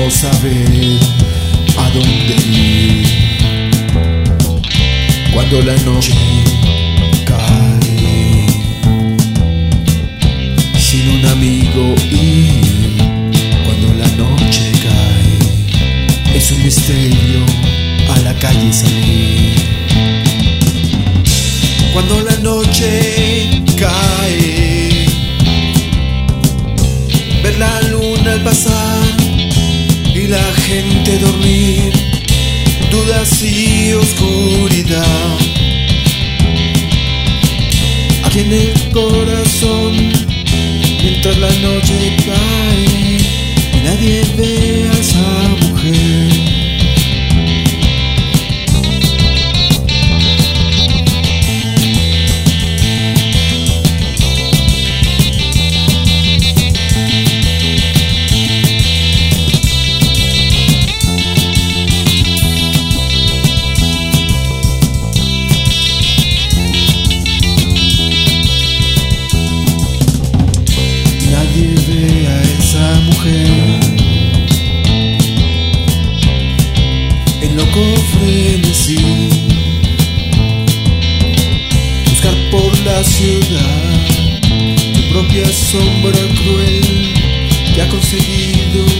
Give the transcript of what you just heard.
no saber a dónde ir. Cuando la noche cae, sin un amigo ir. Cuando la noche cae, es un misterio a la calle salir. Cuando la noche dormir, dudas y oscuridad. Aquí en el corazón, Buscar por la ciudad tu propia sombra cruel que ha conseguido